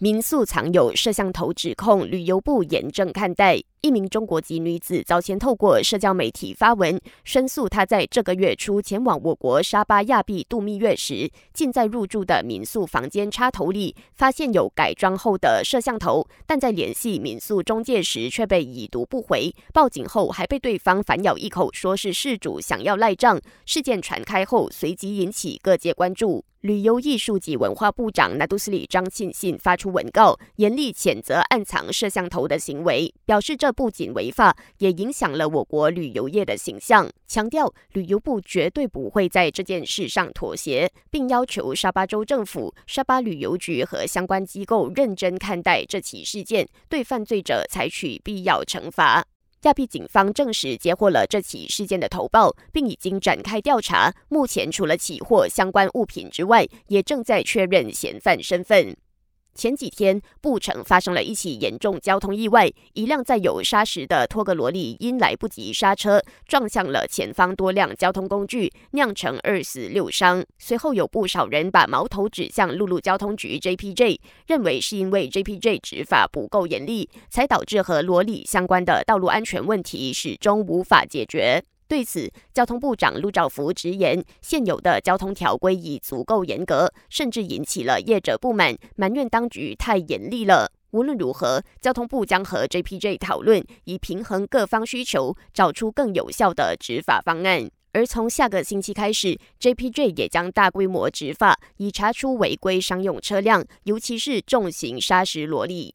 民宿藏有摄像头指控，旅游部严正看待。一名中国籍女子早前透过社交媒体发文申诉，她在这个月初前往我国沙巴亚庇度蜜月时，竟在入住的民宿房间插头里发现有改装后的摄像头，但在联系民宿中介时却被已读不回。报警后还被对方反咬一口，说是事主想要赖账。事件传开后，随即引起各界关注。旅游艺术及文化部长纳杜斯里张庆信发出文告，严厉谴责暗藏摄像头的行为，表示这不仅违法，也影响了我国旅游业的形象。强调旅游部绝对不会在这件事上妥协，并要求沙巴州政府、沙巴旅游局和相关机构认真看待这起事件，对犯罪者采取必要惩罚。亚庇警方证实接获了这起事件的投报，并已经展开调查。目前除了起获相关物品之外，也正在确认嫌犯身份。前几天，布城发生了一起严重交通意外，一辆载有砂石的托格罗里因来不及刹车，撞向了前方多辆交通工具，酿成二死六伤。随后，有不少人把矛头指向陆路交通局 JPJ，认为是因为 JPJ 执法不够严厉，才导致和罗里相关的道路安全问题始终无法解决。对此，交通部长陆兆福直言，现有的交通条规已足够严格，甚至引起了业者不满，埋怨当局太严厉了。无论如何，交通部将和 JPJ 讨论，以平衡各方需求，找出更有效的执法方案。而从下个星期开始，JPJ 也将大规模执法，以查出违规商用车辆，尤其是重型砂石罗力。